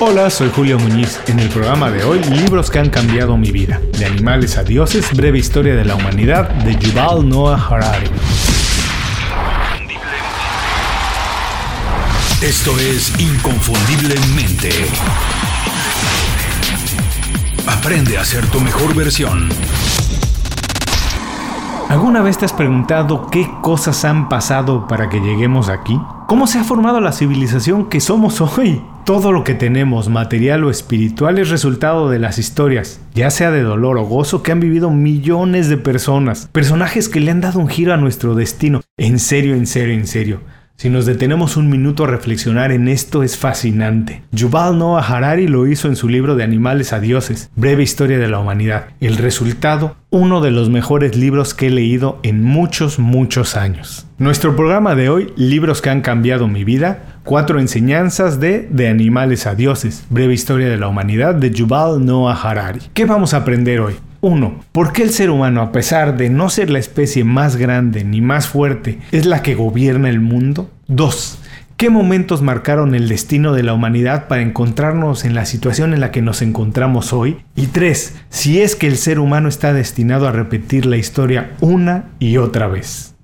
Hola, soy Julio Muñiz. En el programa de hoy, libros que han cambiado mi vida. De animales a dioses, breve historia de la humanidad, de Yuval Noah Harari. Esto es Inconfundiblemente. Aprende a ser tu mejor versión. ¿Alguna vez te has preguntado qué cosas han pasado para que lleguemos aquí? ¿Cómo se ha formado la civilización que somos hoy? Todo lo que tenemos, material o espiritual, es resultado de las historias, ya sea de dolor o gozo, que han vivido millones de personas. Personajes que le han dado un giro a nuestro destino. En serio, en serio, en serio. Si nos detenemos un minuto a reflexionar en esto es fascinante. Yuval Noah Harari lo hizo en su libro de Animales a Dioses, Breve Historia de la Humanidad. El resultado, uno de los mejores libros que he leído en muchos, muchos años. Nuestro programa de hoy, Libros que han cambiado mi vida, cuatro enseñanzas de De Animales a Dioses, Breve Historia de la Humanidad de Yuval Noah Harari. ¿Qué vamos a aprender hoy? 1. ¿Por qué el ser humano, a pesar de no ser la especie más grande ni más fuerte, es la que gobierna el mundo? 2. ¿Qué momentos marcaron el destino de la humanidad para encontrarnos en la situación en la que nos encontramos hoy? Y 3. Si es que el ser humano está destinado a repetir la historia una y otra vez.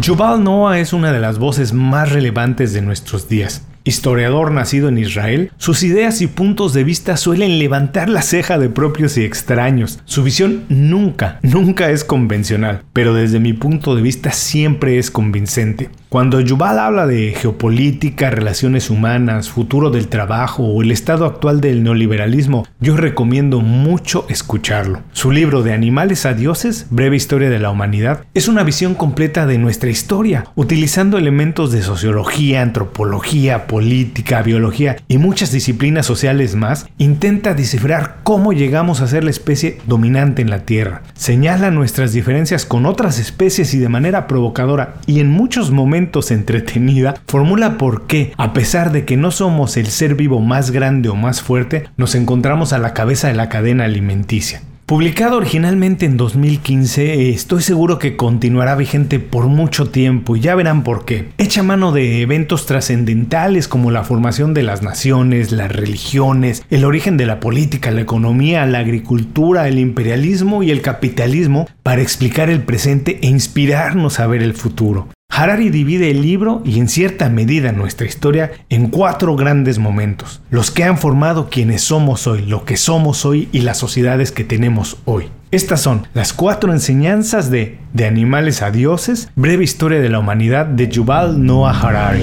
Yuval Noah es una de las voces más relevantes de nuestros días. Historiador nacido en Israel, sus ideas y puntos de vista suelen levantar la ceja de propios y extraños. Su visión nunca, nunca es convencional, pero desde mi punto de vista siempre es convincente. Cuando Yuval habla de geopolítica, relaciones humanas, futuro del trabajo o el estado actual del neoliberalismo, yo recomiendo mucho escucharlo. Su libro de Animales a Dioses, Breve Historia de la Humanidad, es una visión completa de nuestra historia, utilizando elementos de sociología, antropología, política, biología y muchas disciplinas sociales más, intenta descifrar cómo llegamos a ser la especie dominante en la Tierra. Señala nuestras diferencias con otras especies y de manera provocadora y en muchos momentos entretenida, formula por qué, a pesar de que no somos el ser vivo más grande o más fuerte, nos encontramos a la cabeza de la cadena alimenticia. Publicado originalmente en 2015, estoy seguro que continuará vigente por mucho tiempo y ya verán por qué. Echa mano de eventos trascendentales como la formación de las naciones, las religiones, el origen de la política, la economía, la agricultura, el imperialismo y el capitalismo para explicar el presente e inspirarnos a ver el futuro. Harari divide el libro y en cierta medida nuestra historia en cuatro grandes momentos, los que han formado quienes somos hoy, lo que somos hoy y las sociedades que tenemos hoy. Estas son las cuatro enseñanzas de De animales a dioses, breve historia de la humanidad de Yuval Noah Harari.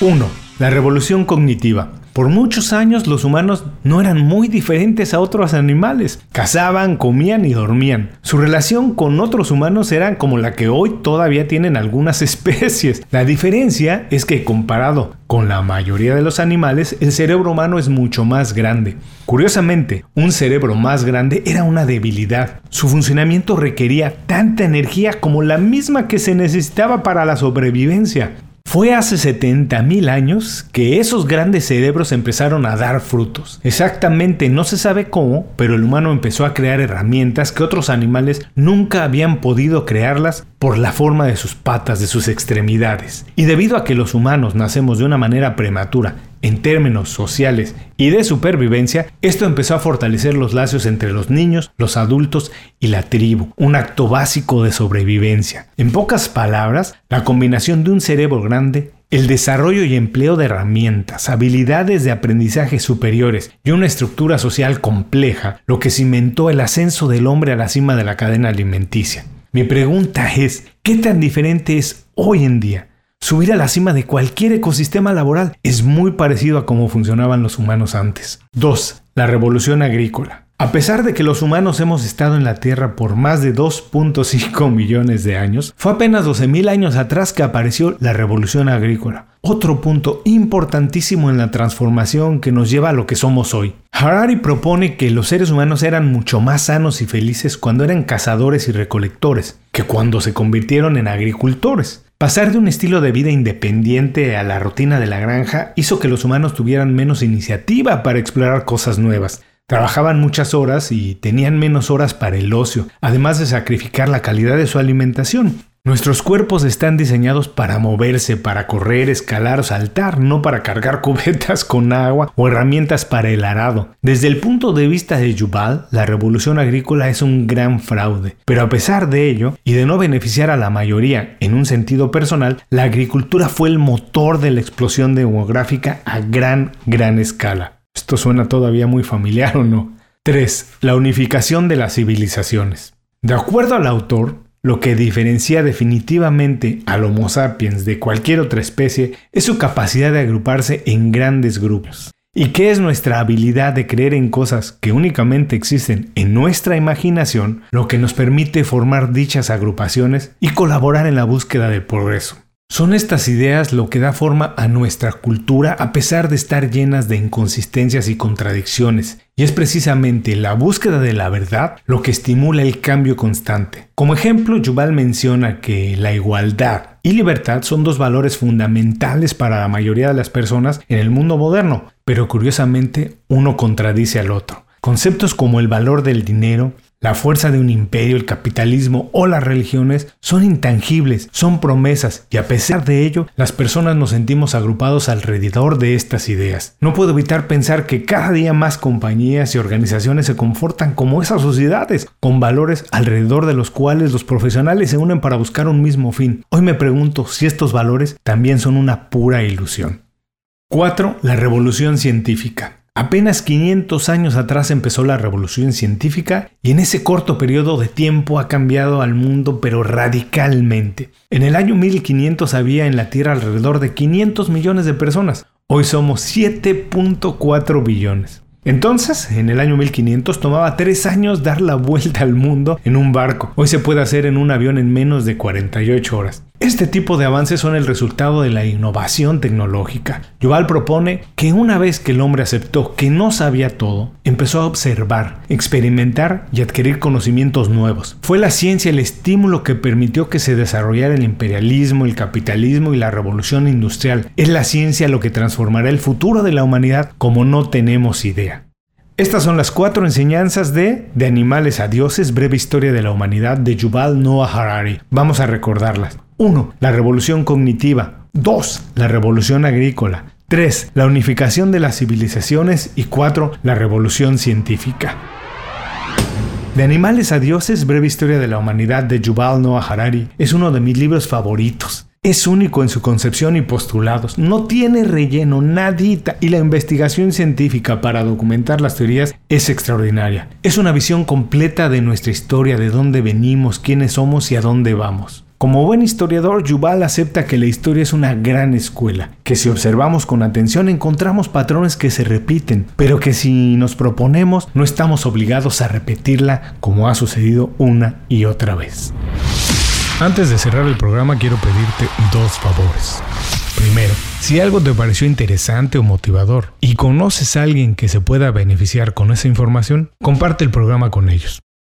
1. La revolución cognitiva. Por muchos años los humanos no eran muy diferentes a otros animales. Cazaban, comían y dormían. Su relación con otros humanos era como la que hoy todavía tienen algunas especies. La diferencia es que comparado con la mayoría de los animales, el cerebro humano es mucho más grande. Curiosamente, un cerebro más grande era una debilidad. Su funcionamiento requería tanta energía como la misma que se necesitaba para la sobrevivencia. Fue hace 70.000 años que esos grandes cerebros empezaron a dar frutos. Exactamente no se sabe cómo, pero el humano empezó a crear herramientas que otros animales nunca habían podido crearlas por la forma de sus patas, de sus extremidades. Y debido a que los humanos nacemos de una manera prematura en términos sociales y de supervivencia, esto empezó a fortalecer los lazos entre los niños, los adultos y la tribu, un acto básico de sobrevivencia. En pocas palabras, la combinación de un cerebro grande, el desarrollo y empleo de herramientas, habilidades de aprendizaje superiores y una estructura social compleja, lo que cimentó el ascenso del hombre a la cima de la cadena alimenticia. Mi pregunta es, ¿qué tan diferente es hoy en día? Subir a la cima de cualquier ecosistema laboral es muy parecido a cómo funcionaban los humanos antes. 2. La revolución agrícola. A pesar de que los humanos hemos estado en la Tierra por más de 2.5 millones de años, fue apenas 12.000 años atrás que apareció la revolución agrícola. Otro punto importantísimo en la transformación que nos lleva a lo que somos hoy. Harari propone que los seres humanos eran mucho más sanos y felices cuando eran cazadores y recolectores, que cuando se convirtieron en agricultores. Pasar de un estilo de vida independiente a la rutina de la granja hizo que los humanos tuvieran menos iniciativa para explorar cosas nuevas. Trabajaban muchas horas y tenían menos horas para el ocio, además de sacrificar la calidad de su alimentación. Nuestros cuerpos están diseñados para moverse, para correr, escalar saltar, no para cargar cubetas con agua o herramientas para el arado. Desde el punto de vista de Yuval, la revolución agrícola es un gran fraude, pero a pesar de ello, y de no beneficiar a la mayoría en un sentido personal, la agricultura fue el motor de la explosión demográfica a gran, gran escala. Esto suena todavía muy familiar o no. 3. La unificación de las civilizaciones. De acuerdo al autor, lo que diferencia definitivamente al Homo sapiens de cualquier otra especie es su capacidad de agruparse en grandes grupos. ¿Y qué es nuestra habilidad de creer en cosas que únicamente existen en nuestra imaginación, lo que nos permite formar dichas agrupaciones y colaborar en la búsqueda del progreso? Son estas ideas lo que da forma a nuestra cultura a pesar de estar llenas de inconsistencias y contradicciones, y es precisamente la búsqueda de la verdad lo que estimula el cambio constante. Como ejemplo, Yuval menciona que la igualdad y libertad son dos valores fundamentales para la mayoría de las personas en el mundo moderno, pero curiosamente uno contradice al otro. Conceptos como el valor del dinero, la fuerza de un imperio, el capitalismo o las religiones son intangibles, son promesas y a pesar de ello, las personas nos sentimos agrupados alrededor de estas ideas. No puedo evitar pensar que cada día más compañías y organizaciones se comportan como esas sociedades, con valores alrededor de los cuales los profesionales se unen para buscar un mismo fin. Hoy me pregunto si estos valores también son una pura ilusión. 4. La revolución científica. Apenas 500 años atrás empezó la revolución científica y en ese corto periodo de tiempo ha cambiado al mundo pero radicalmente. En el año 1500 había en la Tierra alrededor de 500 millones de personas. Hoy somos 7.4 billones. Entonces, en el año 1500 tomaba 3 años dar la vuelta al mundo en un barco. Hoy se puede hacer en un avión en menos de 48 horas. Este tipo de avances son el resultado de la innovación tecnológica. Yuval propone que una vez que el hombre aceptó que no sabía todo, empezó a observar, experimentar y adquirir conocimientos nuevos. Fue la ciencia el estímulo que permitió que se desarrollara el imperialismo, el capitalismo y la revolución industrial. Es la ciencia lo que transformará el futuro de la humanidad como no tenemos idea. Estas son las cuatro enseñanzas de De animales a dioses, breve historia de la humanidad de Yuval Noah Harari. Vamos a recordarlas. 1. La revolución cognitiva. 2. La revolución agrícola. 3. La unificación de las civilizaciones. Y 4. La revolución científica. De animales a dioses, breve historia de la humanidad de Yuval Noah Harari es uno de mis libros favoritos. Es único en su concepción y postulados, no tiene relleno, nadita, y la investigación científica para documentar las teorías es extraordinaria. Es una visión completa de nuestra historia, de dónde venimos, quiénes somos y a dónde vamos. Como buen historiador, Yuval acepta que la historia es una gran escuela, que si observamos con atención encontramos patrones que se repiten, pero que si nos proponemos no estamos obligados a repetirla como ha sucedido una y otra vez. Antes de cerrar el programa quiero pedirte dos favores. Primero, si algo te pareció interesante o motivador y conoces a alguien que se pueda beneficiar con esa información, comparte el programa con ellos.